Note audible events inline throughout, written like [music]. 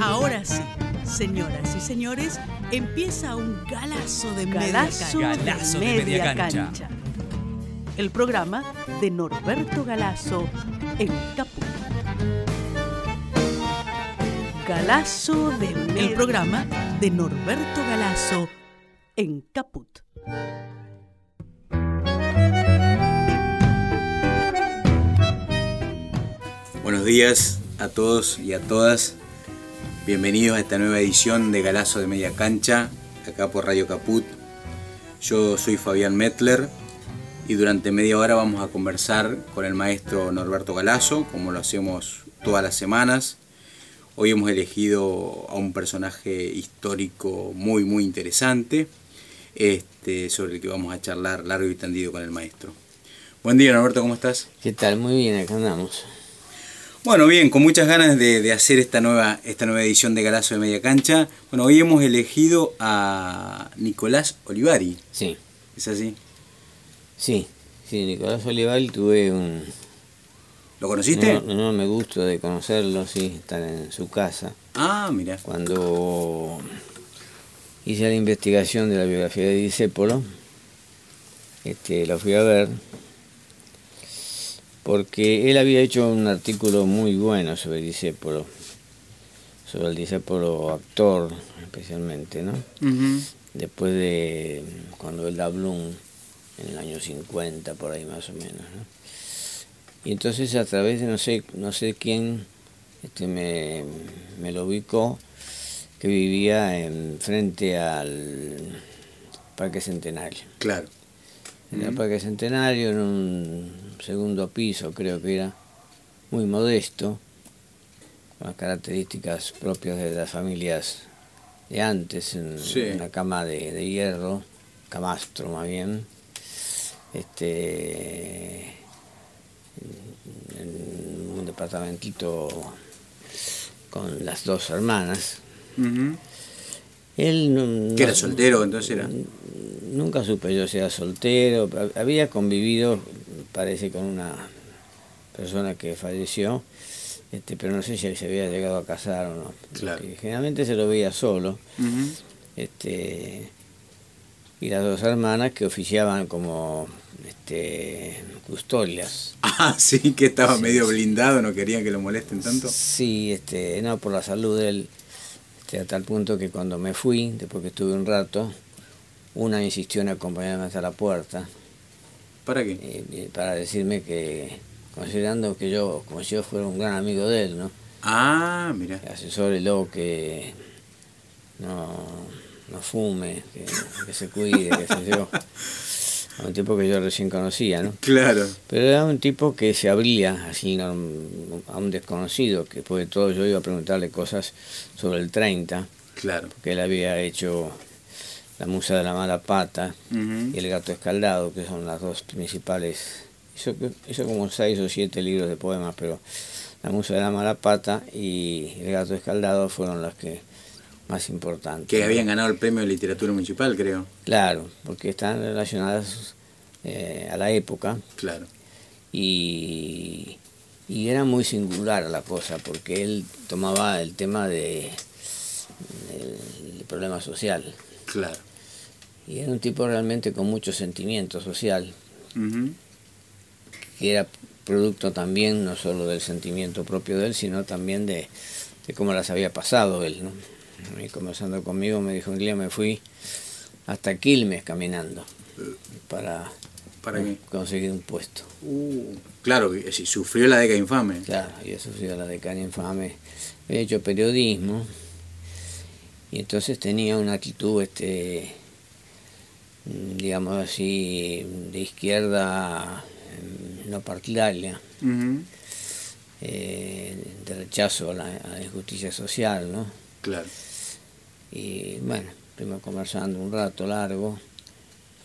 Ahora sí, señoras y señores, empieza un galazo de Galazo media de cancha. Galazo de media cancha. El programa de Norberto Galazo en Caput. Galazo de media El programa de Norberto Galazo en Caput. Buenos días a todos y a todas. Bienvenidos a esta nueva edición de Galazo de Media Cancha, acá por Radio Caput. Yo soy Fabián Metler y durante media hora vamos a conversar con el maestro Norberto Galazo, como lo hacemos todas las semanas. Hoy hemos elegido a un personaje histórico muy, muy interesante, este, sobre el que vamos a charlar largo y tendido con el maestro. Buen día, Norberto, ¿cómo estás? ¿Qué tal? Muy bien, acá andamos. Bueno, bien, con muchas ganas de, de hacer esta nueva, esta nueva edición de Galazo de Media Cancha. Bueno, hoy hemos elegido a Nicolás Olivari. Sí, ¿Es así? sí, sí, Nicolás Olival tuve un ¿Lo conociste? no, no me gusto de conocerlo, sí, estar en su casa. Ah, mira. Cuando hice la investigación de la biografía de Disépolo, este, lo fui a ver, porque él había hecho un artículo muy bueno sobre Disépolo, sobre el Disépolo actor especialmente, ¿no? después de cuando él da Bloom en el año 50 por ahí más o menos ¿no? y entonces a través de no sé no sé quién este me, me lo ubicó que vivía en frente al Parque Centenario Claro. en el. Parque Centenario en un segundo piso creo que era muy modesto con las características propias de las familias de antes, en Sí. una cama de, de hierro, camastro más bien, este, en un departamentito con las dos hermanas. Él no- ¿Que era soltero entonces era? Nunca supe yo si era soltero, había convivido, parece, con una persona que falleció, este, pero no sé si se había llegado a casar o no. Claro. Generalmente se lo veía solo, Ujú. este, y las dos hermanas que oficiaban como este, custodias. [laughs] Ah, sí, que estaba medio blindado, no querían que lo molesten tanto. Sí, este, no, por la salud de él, este, a tal punto que cuando me fui, después que estuve un rato, una insistió en acompañarme hasta la puerta. ¿Para qué? eh, para decirme que, considerando que yo, como si yo fuera un gran amigo de él, ¿no? Ah, mira. Asesórelo que no, no fume, que, que se cuide, qué sé yo. [laughs] Un tipo que yo recién conocía, ¿no? Claro. Pero era un tipo que se abría así a un desconocido, que después de todo yo iba a preguntarle cosas sobre el 30, Claro. que él había hecho La Musa de la Mala Pata, y El gato escaldado, que son las dos principales. Hizo, hizo como seis o siete libros de poemas, pero La Musa de la Mala Pata y El gato escaldado fueron las que más importantes. Que habían ganado el premio de literatura municipal, creo. Claro, porque están relacionadas eh, a la época Claro. y, y era muy singular la cosa, porque él tomaba el tema de, del problema social. Claro. Y era un tipo realmente con mucho sentimiento social. Ujú. que era producto también no solo del sentimiento propio de él, sino también de, de cómo las había pasado él. ¿no? Y conversando conmigo me dijo un día me fui hasta Quilmes caminando para ¿Para qué? conseguir un puesto. Uh, claro, que si sufrió la década infame. Claro, había sufrido la decana infame, había hecho periodismo y entonces tenía una actitud, este, digamos así, de izquierda mm, no partidaria. Eh, de rechazo a la, a la injusticia social, ¿no? Claro. Y bueno, estuvimos conversando un rato largo,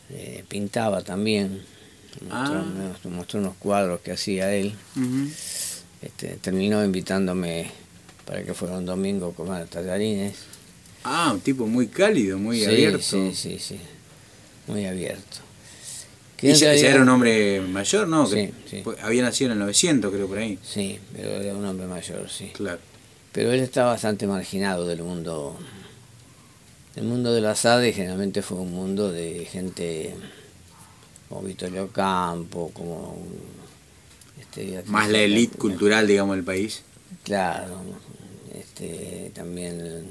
eh, pintaba también, mostró, Ah. me mostró- unos cuadros que hacía él, este, terminó invitándome para que fuera un domingo a comer tallarines. Ah, un tipo muy cálido, muy sí, abierto. Sí, sí, sí, muy abierto. ¿Y ya, era un hombre mayor, no? Sí, Que sí. Había nacido en el 900, creo, por ahí. Sí, pero era un hombre mayor, sí. Claro. Pero él está bastante marginado del mundo. El mundo de las ADE generalmente fue un mundo de gente como Vittorio Campo, como... Este, Más la élite cultural, digamos, del país. Claro, este, también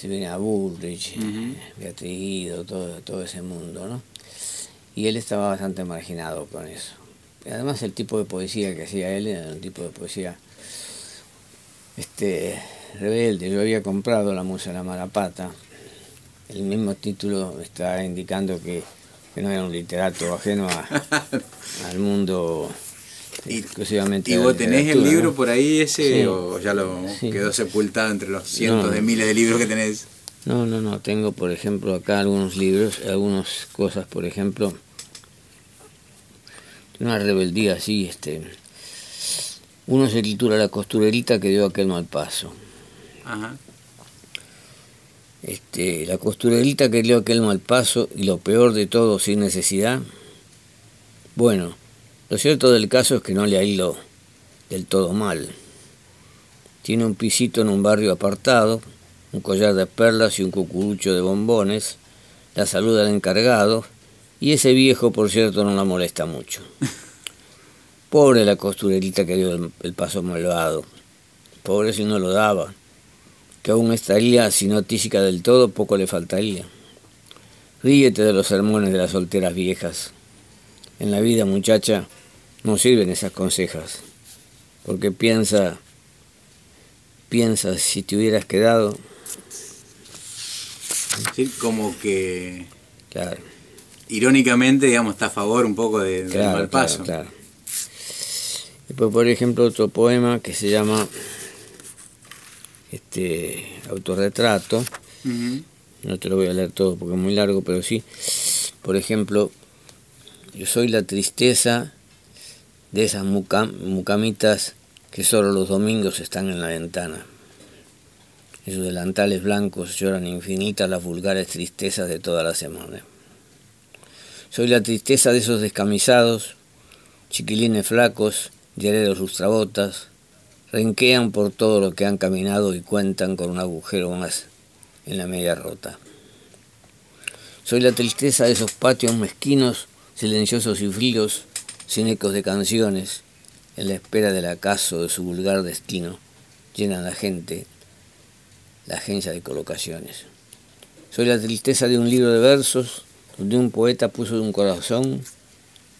se viene a Bullrich, Beatriz Guido, todo, todo ese mundo, ¿no? Y él estaba bastante marginado con eso. Además el tipo de poesía que hacía él era un tipo de poesía este rebelde. Yo había comprado La Musa de la Marapata. El mismo título está indicando que, no era un literato ajeno [laughs] al mundo exclusivamente. ¿Y vos tenés el libro por ahí ese o ya lo quedó sepultado entre los cientos de miles de libros que tenés? No, no, no. Tengo, por ejemplo, acá algunos libros, algunas cosas, por ejemplo, una rebeldía así, este uno se titula La costurerita que dio aquel mal paso. Ajá. Este, la costurerita que dio aquel mal paso y lo peor de todo sin necesidad. Bueno, lo cierto del caso es que no le ha ido del todo mal. Tiene un pisito en un barrio apartado, un collar de perlas y un cucurucho de bombones, la saluda al encargado, y ese viejo, por cierto, no la molesta mucho. [laughs] Pobre la costurerita que dio el, paso malvado. Pobre si no lo daba. Que aún estaría, si no tísica del todo, poco le faltaría. Ríete de los sermones de las solteras viejas. En la vida, muchacha, no sirven esas consejas. Porque piensa, piensa si te hubieras quedado. Sí, como que. Claro. Irónicamente, digamos, está a favor un poco de, del mal paso. claro. Después, por ejemplo, otro poema que se llama este Autorretrato. No te lo voy a leer todo porque es muy largo, pero sí. Por ejemplo, yo soy la tristeza de esas mucamitas que solo los domingos están en la ventana. Esos delantales blancos lloran infinitas las vulgares tristezas de toda la semana. Soy la tristeza de esos descamisados, chiquilines flacos, los lustrabotas, renquean por todo lo que han caminado y cuentan con un agujero más en la media rota. Soy la tristeza de esos patios mezquinos, silenciosos y fríos, sin ecos de canciones, en la espera del acaso de su vulgar destino, llena la gente la agencia de colocaciones. Soy la tristeza de un libro de versos donde un poeta puso un corazón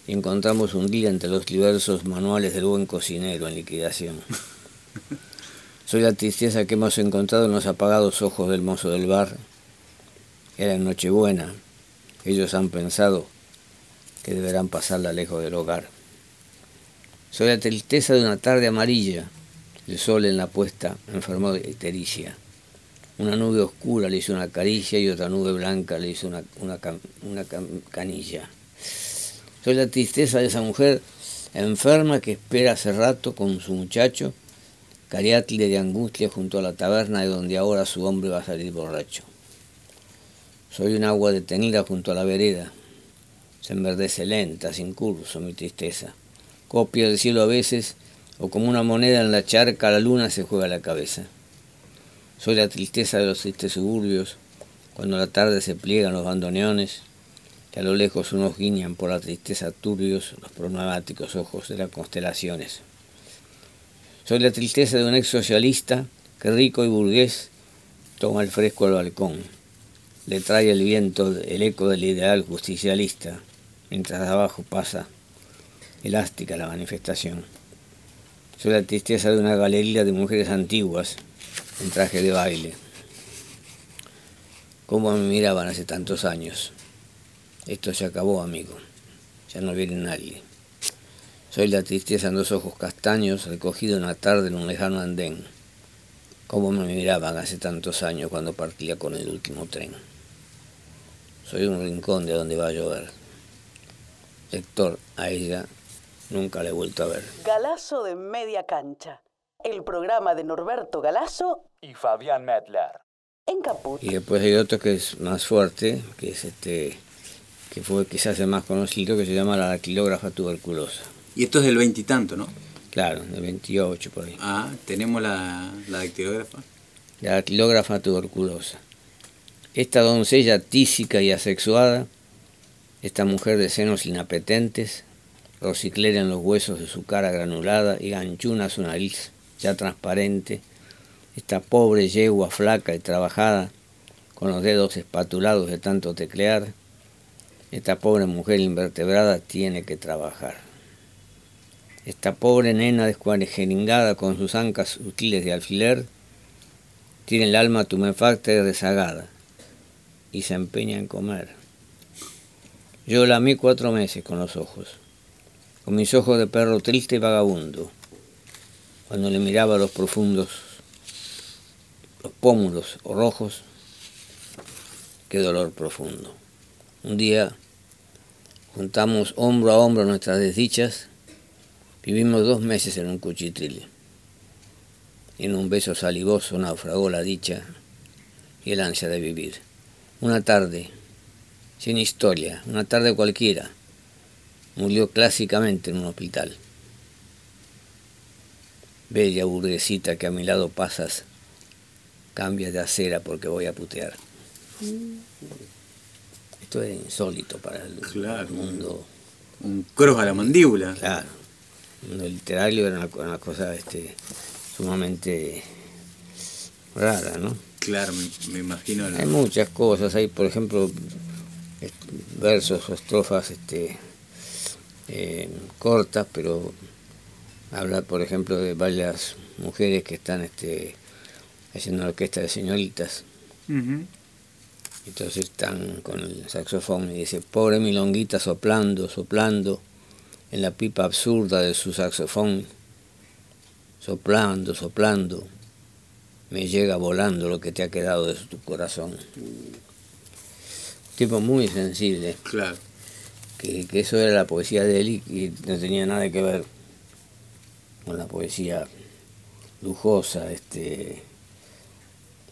y encontramos un día entre los diversos manuales del buen cocinero en liquidación. [laughs] Soy la tristeza que hemos encontrado en los apagados ojos del mozo del bar. Era en Nochebuena. Ellos han pensado que deberán pasarla lejos del hogar. Soy la tristeza de una tarde amarilla. El sol en la puesta enfermó de ictericia. Una nube oscura le hizo una caricia y otra nube blanca le hizo una, una canilla. Soy la tristeza de esa mujer enferma que espera hace rato con su muchacho, cariátle de angustia junto a la taberna de donde ahora su hombre va a salir borracho. Soy un agua detenida junto a la vereda. Se enverdece lenta, sin curso, mi tristeza. Copia del cielo a veces, o como una moneda en la charca, la luna se juega la cabeza. Soy la tristeza de los tristes suburbios, cuando la tarde se pliegan los bandoneones, que a lo lejos unos guiñan por la tristeza turbios los problemáticos ojos de las constelaciones. Soy la tristeza de un ex socialista que rico y burgués toma el fresco al balcón. Le trae el viento el eco del ideal justicialista, mientras abajo pasa elástica la manifestación. Soy la tristeza de una galería de mujeres antiguas en traje de baile. ¿Cómo me miraban hace tantos años? Esto se acabó, amigo. Ya no viene nadie. Soy la tristeza en dos ojos castaños, recogido una tarde en un lejano andén. Cómo me miraban hace tantos años cuando partía con el último tren. Soy un rincón de donde va a llover. Lector, a ella nunca la he vuelto a ver. Galazo de media cancha. El programa de Norberto Galazo y Fabián Medler. En Caput. Y después hay otro que es más fuerte, que es este que fue quizás el más conocido, que se llama la kilógrafa tuberculosa. Y esto es del veintitanto, ¿no? Claro, de 28 por ahí. Ah, tenemos la, la dactilógrafa. La dactilógrafa tuberculosa. Esta doncella tísica y asexuada, esta mujer de senos inapetentes, rosiclera en los huesos de su cara granulada y ganchuna su nariz ya transparente, esta pobre yegua flaca y trabajada, con los dedos espatulados de tanto teclear, esta pobre mujer invertebrada tiene que trabajar. Esta pobre nena descuarejeringada con sus ancas sutiles de alfiler, tiene el alma tumefacta y rezagada, y se empeña en comer. Yo la amé cuatro meses con los ojos, con mis ojos de perro triste y vagabundo, cuando le miraba los profundos, los pómulos rojos, qué dolor profundo. Un día juntamos hombro a hombro nuestras desdichas, vivimos dos meses en un cuchitril. En un beso salivoso naufragó la dicha y el ansia de vivir. Una tarde, sin historia, una tarde cualquiera, murió clásicamente en un hospital. Bella burguesita que a mi lado pasas, cambia de acera porque voy a putear. Esto es insólito para el Claro. mundo. Un cross a la mandíbula. Claro. El mundo literario era una, una cosa este, sumamente rara, ¿no? Claro, me, me imagino. Hay muchas cosas, hay por ejemplo versos o estrofas este, eh, cortas, pero habla por ejemplo de varias mujeres que están este, haciendo una orquesta de señoritas, Ujú. entonces están con el saxofón y dice, pobre milonguita soplando, soplando en la pipa absurda de su saxofón, soplando, soplando, me llega volando lo que te ha quedado de tu corazón. Tipo muy sensible, Claro. que, que eso era la poesía de él y, no tenía nada que ver con la poesía lujosa este,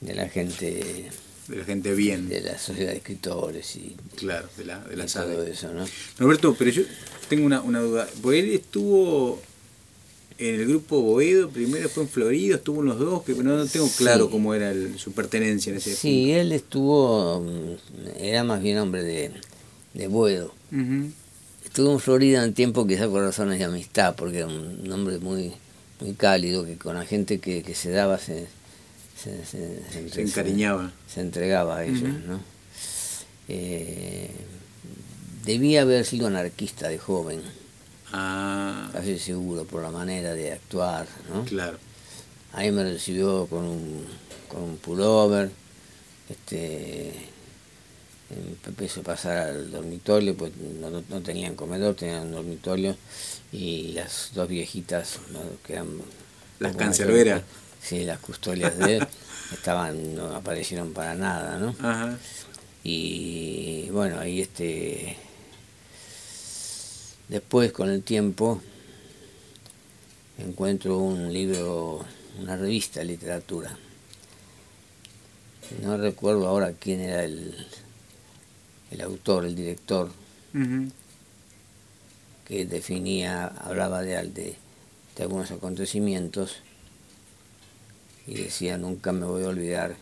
de la gente, De la gente bien. de la sociedad de escritores y, Claro, de la, de la y todo eso, ¿no? Roberto, pero yo tengo una, una duda. Porque él estuvo en el grupo Boedo, primero fue en Florido, estuvo en los dos, que no, no tengo claro Sí. cómo era el- su pertenencia en ese Sí, él estuvo, mm, era más bien hombre de, de. Ujú. Estuvo en Florida un tiempo quizá por razones de amistad, porque era un hombre muy muy cálido, que con la gente que, que se daba se, se, encariñaba. se entregaba a ellos. ¿no? Eh, debía haber sido anarquista de joven, Ah, casi seguro, por la manera de actuar, ¿no? claro. Ahí me recibió con un, con un pullover, este, empecé a pasar al dormitorio, pues no, no- tenían comedor, tenían un dormitorio, y las dos viejitas, ¿no? que eran... Las cancerberas. Sí, las custodias de él, [laughs] estaban, no aparecieron para nada, ¿no? Ajá. Y bueno, ahí este. Después, con el tiempo, encuentro un libro, una revista de literatura. No recuerdo ahora quién era el, el autor, el director, que definía, hablaba de, de, de algunos acontecimientos y decía, nunca me voy a olvidar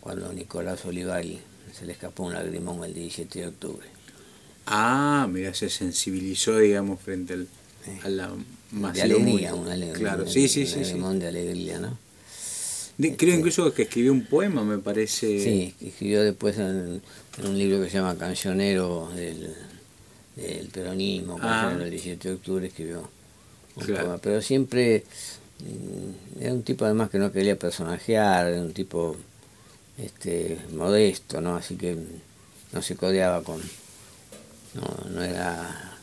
cuando Nicolás Olivari se le escapó un lagrimón el 17 de octubre. Ah, mira, se sensibilizó, digamos, frente al, a la de masiva alegría, multitud. un alegría. Claro, sí, sí, sí. sí. de alegría, ¿no? De- creo Este- incluso que escribió un poema, me parece. Sí, escribió después en, en un libro que se llama Cancionero del, del peronismo, Ah. Cancionero del 17 de octubre, escribió un Claro. poema. Pero siempre mm, era un tipo además que no quería personajear, era un tipo este, modesto, ¿no? Así que no se codeaba con... No, no era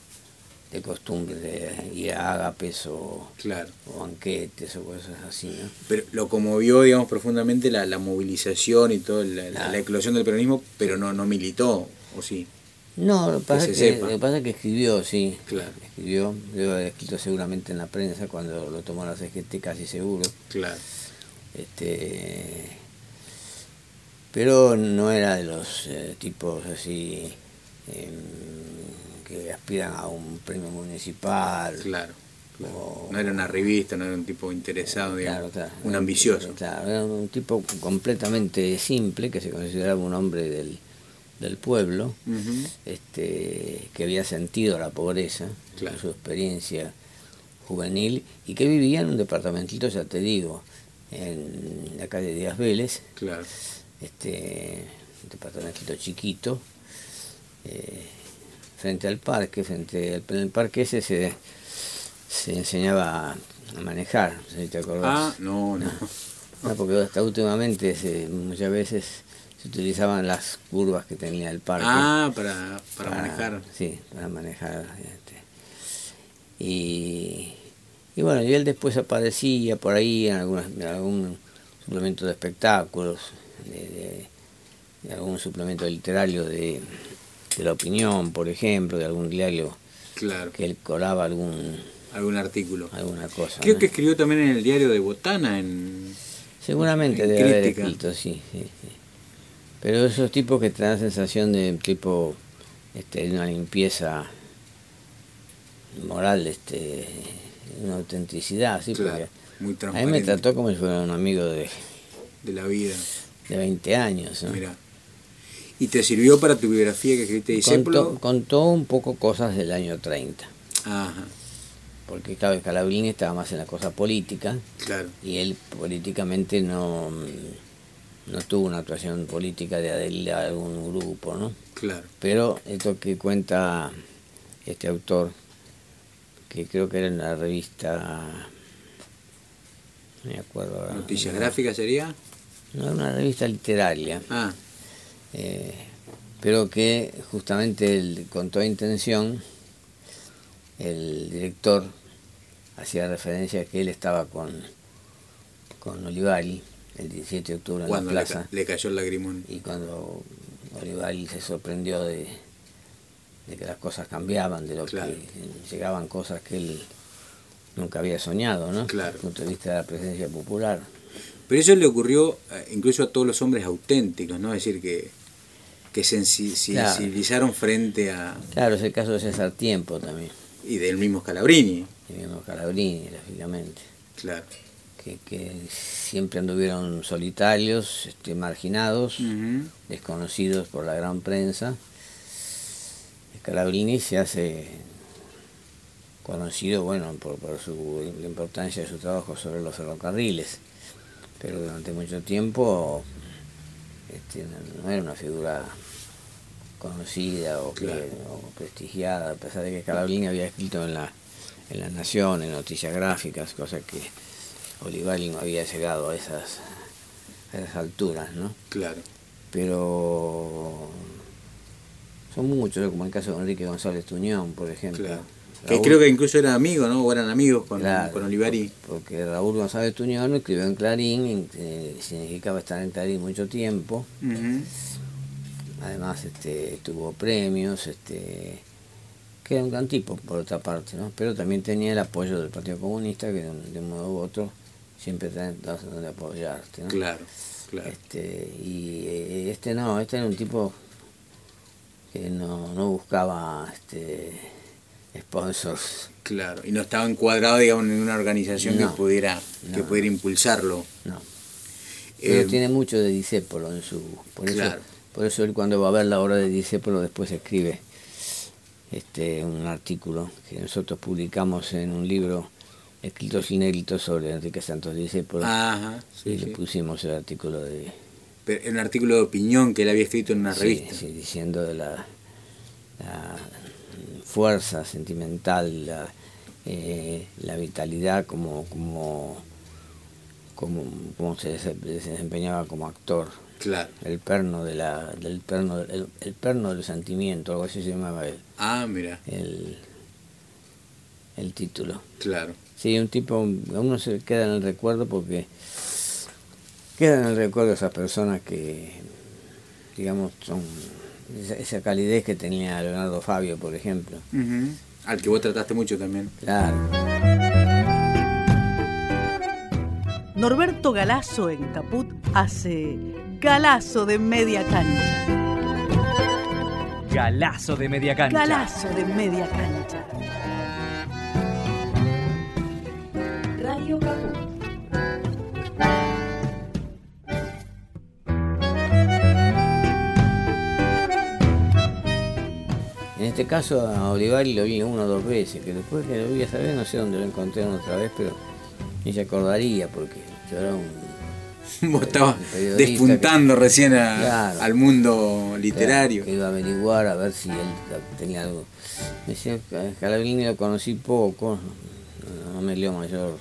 de costumbre de ir a ágapes o, Claro. o banquetes o cosas así, ¿no? Pero lo conmovió, digamos, profundamente la, la movilización y toda la, la- Claro. la eclosión del peronismo, pero no, no militó, ¿o sí? No, lo que pasa, es que, sepa. lo que pasa es que escribió, sí. Claro. Escribió, debe haber escrito seguramente en la prensa cuando lo tomó la CGT, casi seguro. Claro. Este, pero no era de los eh, tipos así que aspiran a un premio municipal. Claro. no era una revista, no era un tipo interesado, digamos, un ambicioso. Claro, era un tipo completamente simple, que se consideraba un hombre del, del pueblo, este, que había sentido la pobreza, su experiencia juvenil, y que vivía en un departamentito, ya te digo, en la calle Díaz Vélez, claro. este, un departamentito chiquito, eh, frente al parque, frente al, en el parque ese se, se enseñaba a manejar, si te acordás. Ah, no, no. [laughs] no porque hasta últimamente se, muchas veces se utilizaban las curvas que tenía el parque. Ah, para, para, manejar. Sí, para manejar. Este. Y, y bueno, y él después aparecía por ahí en, algún suplemento de espectáculos, de, algún suplemento literario de, de, la opinión, por ejemplo, de algún diario claro. que él colaba algún algún artículo. Alguna cosa. Creo que escribió también en el diario de Botana. En, Seguramente debe haber escrito, sí, sí, sí. Pero esos tipos que te dan sensación de tipo este, una limpieza moral, este, una autenticidad, sí, claro, muy a mí me trató como si fuera un amigo de, de la vida. De 20 años. ¿no? Mira. ¿Y te sirvió para tu biografía que escribiste discípulo? Contó, contó un poco cosas del año 30. Ajá porque claro, Calabrini estaba más en la cosa política claro. y él políticamente no, no tuvo una actuación política de adherir a algún grupo, ¿no? Claro. Pero esto que cuenta este autor, que creo que era en la revista, no me acuerdo ¿Noticias Gráficas sería? No, era una revista literaria. Ah. Eh, pero que justamente él, con toda intención el director hacía referencia a que él estaba con, con Olivari el 17 de octubre en la plaza. Le, cayó el lagrimón. Y cuando Olivari se sorprendió de, que las cosas cambiaban, de lo que llegaban cosas que él nunca había soñado, ¿no? Claro. Desde el punto de vista de la presencia popular. Pero eso le ocurrió eh, incluso a todos los hombres auténticos, ¿no? Es decir, que, que sensibilizaron frente a... Claro, es el caso de César Tiempo también. Y del mismo Scalabrini. El mismo Scalabrini, lógicamente. Claro. Que, que, siempre anduvieron solitarios, este, marginados, desconocidos por la gran prensa. Scalabrini se hace conocido, bueno, por, por su, la importancia de su trabajo sobre los ferrocarriles, pero durante mucho tiempo este, no era una figura conocida o, prestigiada, a pesar de que Calabrini había escrito en la, en la Nación, en noticias gráficas, cosa que Olivari no había llegado a esas, a esas alturas, ¿no? Claro. Pero son muchos, como el caso de Enrique González Tuñón, por ejemplo. que creo que incluso era amigo, ¿no? O eran amigos con, con Olivari. Porque Raúl González Tuñón escribió en Clarín, eh, significaba estar en Clarín mucho tiempo además este, tuvo premios, este, que era un gran tipo por otra parte, ¿no? pero también tenía el apoyo del Partido Comunista, que de un modo u otro siempre tratando de apoyarte. ¿no? Claro, claro. Este, y eh, este no, este era un tipo que no, no buscaba este, sponsors. Claro, y no estaba encuadrado digamos, en una organización que, pudiera, que pudiera impulsarlo. No. Pero eh, tiene mucho de disépolo en su... Por claro. Por eso él cuando va a ver la obra de Discépolo después escribe este, un artículo que nosotros publicamos en un libro escritos inéditos sobre Enrique Santos Discépolo. Ajá, y le pusimos el artículo de... Pero, un artículo de opinión que él había escrito en una revista. Sí, diciendo de la, fuerza sentimental, la, eh, la vitalidad como, como, como, como se desempeñaba como actor Claro. El perno de la, del perno, el, el, perno del sentimiento, algo así se llamaba él. Ah, mira. El, el título. Claro. Sí, un tipo, uno se queda en el recuerdo porque queda en el recuerdo esas personas que, digamos, son esa, calidez que tenía Leonardo Fabio, por ejemplo. Al que vos trataste mucho también. Claro. Norberto Galazo en Caput hace Galazo de media cancha. Galazo de media cancha. Galazo de media cancha. Radio En este caso a Olivari lo vi una o dos veces, que después que lo vi a saber no sé dónde lo encontré otra vez, pero ni se acordaría porque yo era un [laughs] Vos estabas despuntando recién al mundo literario. que iba a averiguar a ver si él tenía algo. Me decía, Calabrini lo conocí poco, no, me dio mayor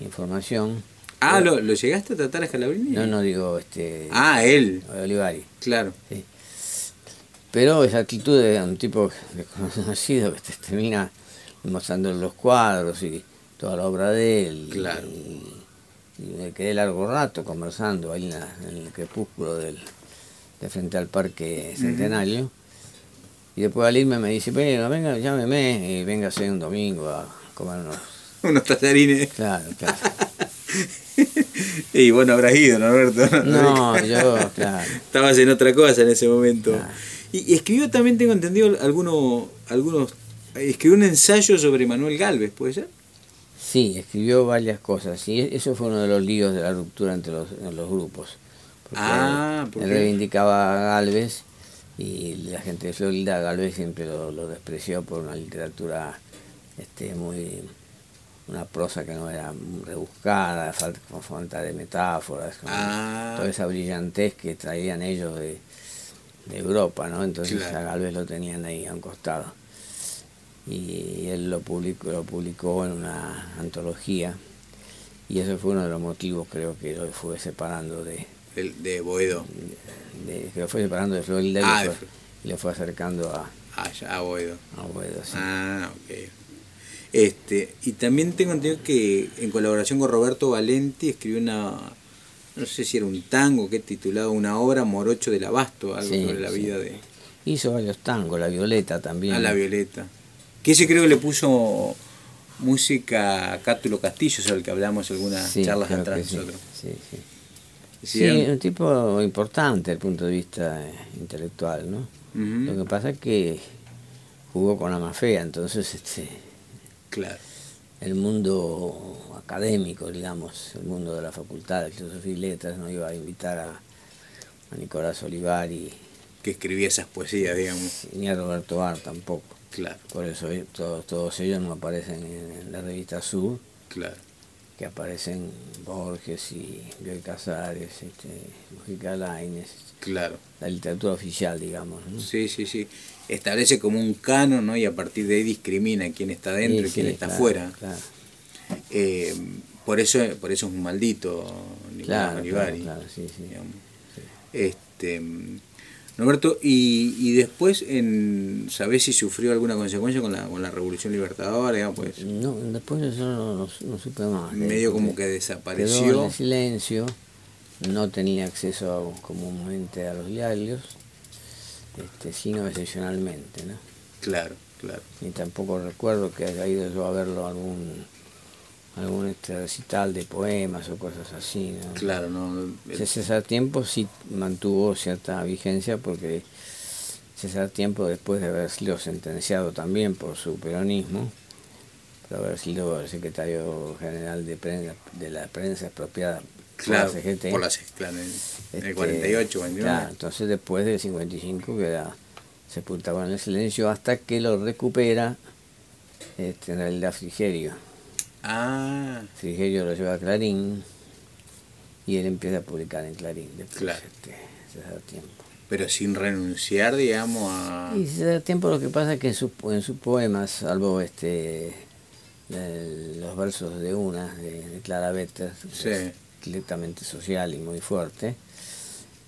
información. Ah, ¿lo, llegaste a tratar a Calabrini? No, no digo este. Ah, él. Olivari. Claro. Sí. Pero esa actitud de un tipo desconocido que te termina mostrando los cuadros y toda la obra de él. Claro. Y, me quedé largo rato conversando ahí en, el crepúsculo del, de frente al Parque Centenario. Y después al irme me dice, venga, venga, llámeme y véngase un domingo a comer unos... [laughs] unos tallarines. Claro, claro. [laughs] y bueno, habrás ido, ¿no, Alberto? [laughs] No, yo, claro. Estabas en otra cosa en ese momento. Y, escribió también, tengo entendido, algunos, algunos, escribió un ensayo sobre Manuel Galvez, ¿puede ser? Sí, escribió varias cosas. Y e, eso fue uno de los líos de la ruptura entre los, los grupos. ah, él reivindicaba a Galvez y la gente de Florida Galvez siempre lo, lo despreció por una literatura este, muy una prosa que no era rebuscada, falta, falta de metáforas, ah. toda esa brillantez que traían ellos de, de Europa, ¿no? Entonces a Galvez lo tenían ahí a un costado. Y él lo publicó, lo publicó en una antología y eso fue uno de los motivos creo que lo fue separando de... de Boedo. que lo fue separando de Florida ah, y, le fue acercando a... Ah, ya, a Boedo. A Boedo, sí. Ah, ok. Este, y también tengo entendido que en colaboración con Roberto Valenti escribió una, no sé si era un tango que titulado una obra Morocho del Abasto, algo sobre la vida de... Hizo varios tangos, La Violeta también. Ah, La Violeta. Que ese creo que le puso música a Cátulo Castillo, sobre el que hablamos algunas charlas atrás nosotros. Sí, sí. Sí, un tipo importante desde el punto de vista eh, intelectual, ¿no? Lo que pasa es que jugó con la más fea, entonces este claro. el mundo académico, digamos, el mundo de la facultad de filosofía y letras no iba a invitar a, a Nicolás Olivari. Que escribía esas poesías, digamos. Ni a Roberto Bar tampoco. Claro. Por eso todos, todos ellos no aparecen en, la revista Sur. Claro. Que aparecen Borges y Bioy Casares, este, Mujica Lainez. Claro. La literatura oficial, digamos. Sí, sí, sí. Establece como un canon, ¿no? Y a partir de ahí discrimina quién está dentro y quién está afuera. Claro. Eh, por eso, por eso es un maldito Nicolás claro, Claro, sí, sí. Este, Roberto, y, y después, en, ¿sabés si sufrió alguna consecuencia con la, con la Revolución Libertadora? Pues, no, después eso no, no, supe más. Medio como que desapareció. en silencio, no tenía acceso comúnmente a los diarios, este, sino excepcionalmente, ¿no? Claro, claro. Y tampoco recuerdo que haya ido yo a verlo algún algún este recital de poemas o cosas así. ¿no? Claro, no. César Tiempo sí mantuvo cierta vigencia porque César Tiempo, después de haber sido sentenciado también por su peronismo, por haber sido el secretario general de, prensa, de la prensa expropiada claro, por la CGT, por la, claro, en el 48, este, Claro, entonces después del 55 queda sepultado en el silencio hasta que lo recupera este, en realidad Frigerio Ah. Frigerio lo lleva a Clarín y él empieza a publicar en Clarín después claro. este, se da tiempo. Pero sin renunciar, digamos, a... Y se da tiempo, lo que pasa es que en, sus en sus poemas, salvo este los versos de una, de, Clara Vetter, directamente social y muy fuerte,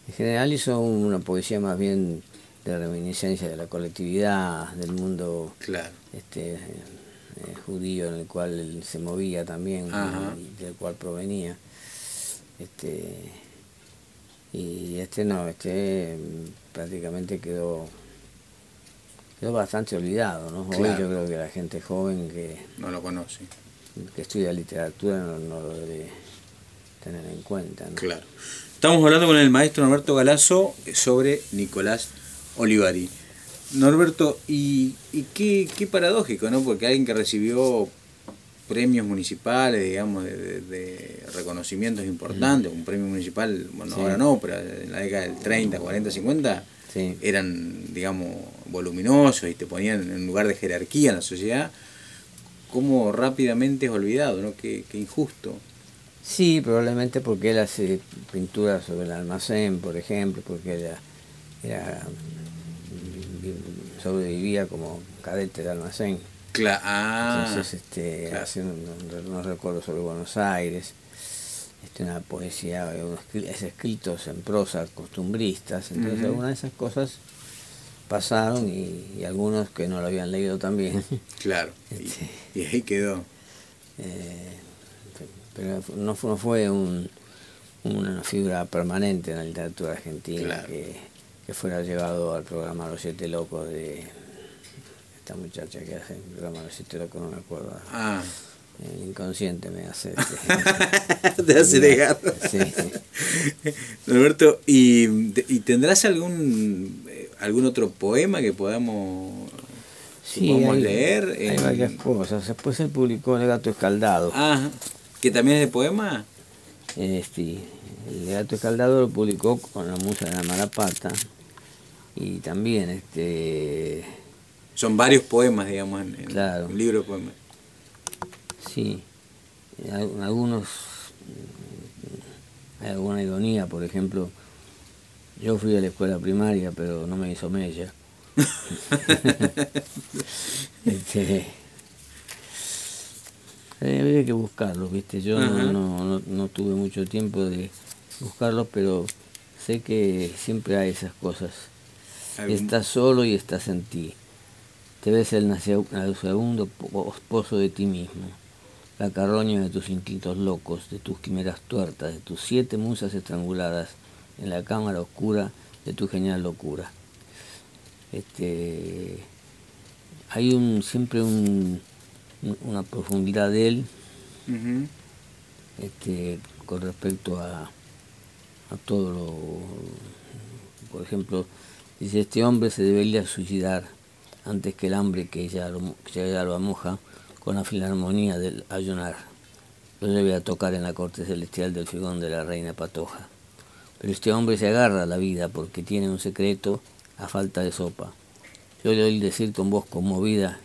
en general hizo una poesía más bien de reminiscencia de la colectividad, del mundo claro. este, eh, judío en el cual él se movía también y, del cual provenía. Este, y este no, este prácticamente quedó quedó bastante olvidado, ¿no? Hoy yo creo que la gente joven que no lo conoce, que estudia literatura no, lo debe tener en cuenta. Claro. Estamos hablando con el maestro Norberto Galazo sobre Nicolás Olivari. Norberto, y, qué, paradójico, ¿no? Porque alguien que recibió premios municipales, digamos, de, reconocimientos importantes, un premio municipal, bueno, ahora no, pero en la década del 30, 40, 50, eran, digamos, voluminosos y te ponían en un lugar de jerarquía en la sociedad, cómo rápidamente es olvidado, ¿no? Qué, injusto. Sí, probablemente porque él hace pinturas sobre el almacén, por ejemplo, porque era, era sobrevivía como cadete de almacén. Claro. Ah, Entonces, este, haciendo unos, recuerdos sobre Buenos Aires, este, una poesía, es escritos en prosa costumbristas, entonces algunas de esas cosas pasaron y, algunos que no lo habían leído también. Claro, [laughs] y, este, ahí quedó. Eh, pero no fue, no fue un, una figura permanente en la literatura argentina que, fuera llevado al programa Los Siete Locos de esta muchacha que hace el programa Los Siete Locos, no me acuerdo. Ah. El inconsciente me hace. [laughs] Este, Te hace negar. Sí, [laughs] Roberto, ¿y, ¿y tendrás algún algún otro poema que podamos, leer? Hay varias cosas. Después se publicó El gato escaldado. Ah, ¿que también es de poema? Eh, sí, El gato escaldado lo publicó con la musa de la Marapata. Y también este... Son varios poemas, digamos, en, en un libro de poemas. Sí, algunos... Hay alguna ironía, por ejemplo, yo fui a la escuela primaria, pero no me hizo mella. [laughs] este, eh, había que buscarlos, ¿viste? Yo no, no, tuve mucho tiempo de buscarlos, pero sé que siempre hay esas cosas. Estás solo y estás en ti. Te ves el segundo pozo de ti mismo. La carroña de tus instintos locos, de tus quimeras tuertas, de tus siete musas estranguladas en la cámara oscura de tu genial locura. Este, hay un, siempre un, una profundidad de él este, con respecto a, a todo lo... Por ejemplo, dice, este hombre se debería suicidar antes que el hambre que ella lo, que ella lo con la filarmonía del ayunar. Le voy a tocar en la corte celestial del figón de la reina Patoja. Pero este hombre se agarra a la vida porque tiene un secreto a falta de sopa. Yo le oí decir con voz conmovida,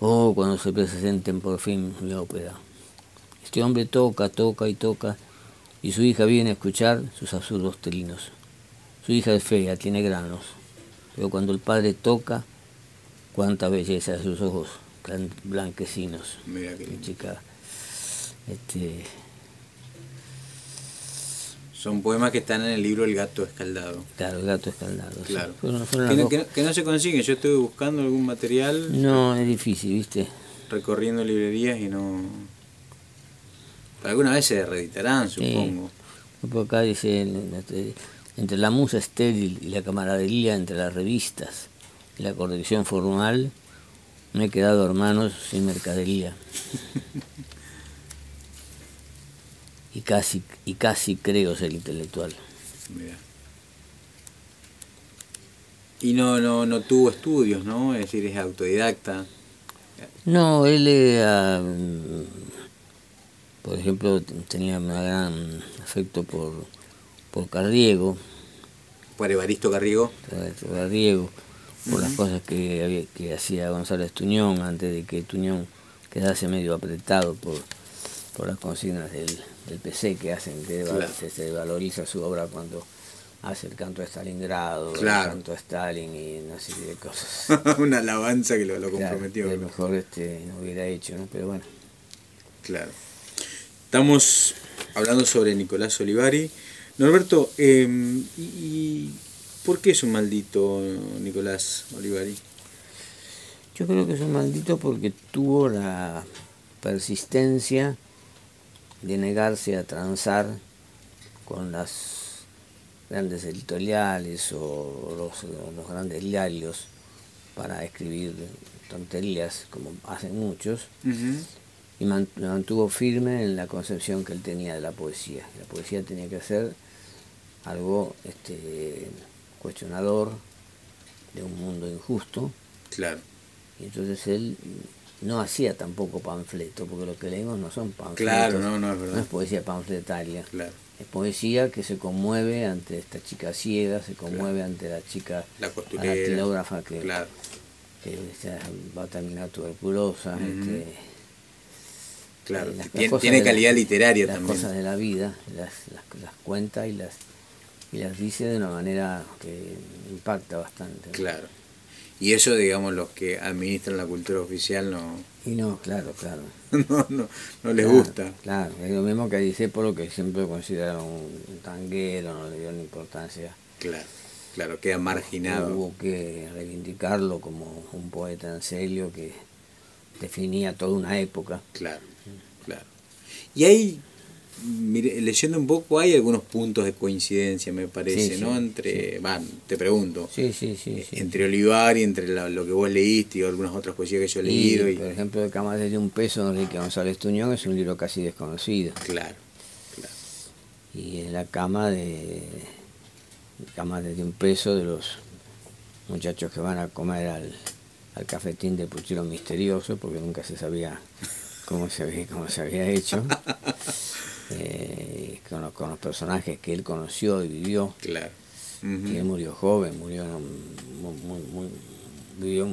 oh, cuando se presenten por fin mi ópera. Este hombre toca, toca y toca, y su hija viene a escuchar sus absurdos trinos. Su hija es fea, tiene granos, pero cuando el padre toca, cuánta belleza de sus ojos blanquecinos. Mira qué chica. Este, son poemas que están en el libro El gato escaldado. Claro, El gato escaldado. Claro. que, no, se consiguen. Yo estuve buscando algún material. No, es difícil, ¿viste? Recorriendo librerías y no. alguna vez se reeditarán, supongo. Sí. acá dice: entre la musa estéril y la camaradería entre las revistas y la corrección formal, me he quedado, hermanos, sin mercadería. y casi, y casi creo ser intelectual. Y no, no, no tuvo estudios, ¿no? Es decir, es autodidacta. No, él era, por ejemplo, tenía un gran afecto por, por Carriego. ¿Por Evaristo Carriego? Evaristo Carriego, por las cosas que, que hacía González Tuñón antes de que Tuñón quedase medio apretado por, por las consignas del, del PC que hacen, que se, valoriza su obra cuando hace el canto a Stalingrado, el canto a Stalin y una serie de cosas. [laughs] una alabanza que lo, lo comprometió. Claro, mejor este, no hubiera hecho, ¿no? pero bueno. Claro. Estamos hablando sobre Nicolás Olivari. Norberto, em, ¿y, por qué es un maldito Nicolás Olivari? Yo creo que es un maldito porque tuvo la persistencia de negarse a transar con las grandes editoriales o los, grandes diarios para escribir tonterías como hacen muchos y mantuvo firme en la concepción que él tenía de la poesía. La poesía tenía que ser algo este, cuestionador de un mundo injusto. Claro. Y entonces él no hacía tampoco panfleto, porque lo que leímos no son panfletos. Claro, no, no es verdad. No es poesía panfletaria. Claro. Es poesía que se conmueve ante esta chica ciega, se conmueve ante la chica la costurera, que, que va a terminar tuberculosa. este, claro, eh, tiene, calidad literaria las también. Las cosas de la vida, las, las, las cuenta y las, y las dice de una manera que impacta bastante. Claro. Y eso, digamos, los que administran la cultura oficial no... Y no, claro, claro. [laughs] no, no, no les gusta. Claro, es lo mismo que dice por lo que siempre lo consideraron un tanguero, no le dieron importancia. Claro, claro, queda marginado. Hubo que reivindicarlo como un poeta en serio que definía toda una época. Claro, claro. Y hay mire, leyendo un poco hay algunos puntos de coincidencia, me parece, ¿no? Entre, van, te pregunto, sí, sí, sí, entre Olivar y entre lo que vos leíste y algunas otras poesías que yo he leído. Y, Por ejemplo, de Camas desde un peso de Enrique González Tuñón es un libro casi desconocido. Claro, claro. Y en la cama de Camas desde un peso de los muchachos que van a comer al, al cafetín de Puchero Misterioso, porque nunca se sabía cómo se había, cómo se había hecho. [laughs] eh, con, los, con, los, personajes que él conoció y vivió. Claro. él murió joven, murió muy, muy, vivió,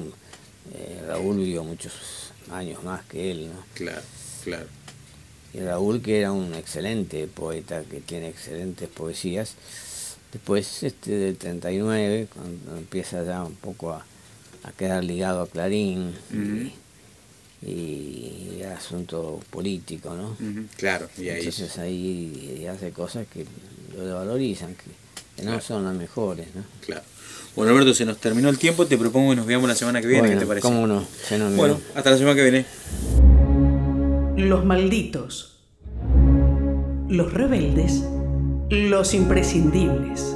eh, Raúl vivió muchos años más que él, ¿no? Claro, claro. Y Raúl, que era un excelente poeta, que tiene excelentes poesías, después este del 39, cuando empieza ya un poco a, a quedar ligado a Clarín, y asunto político, ¿no? claro, y ahí... Entonces ahí hace cosas que lo valorizan, que, no son las mejores, ¿no? Claro. Bueno, Alberto, se nos terminó el tiempo, te propongo que nos veamos la semana que viene, ¿qué te parece? ¿Cómo no? Bueno, hasta la semana que viene. Los malditos, los rebeldes, los imprescindibles.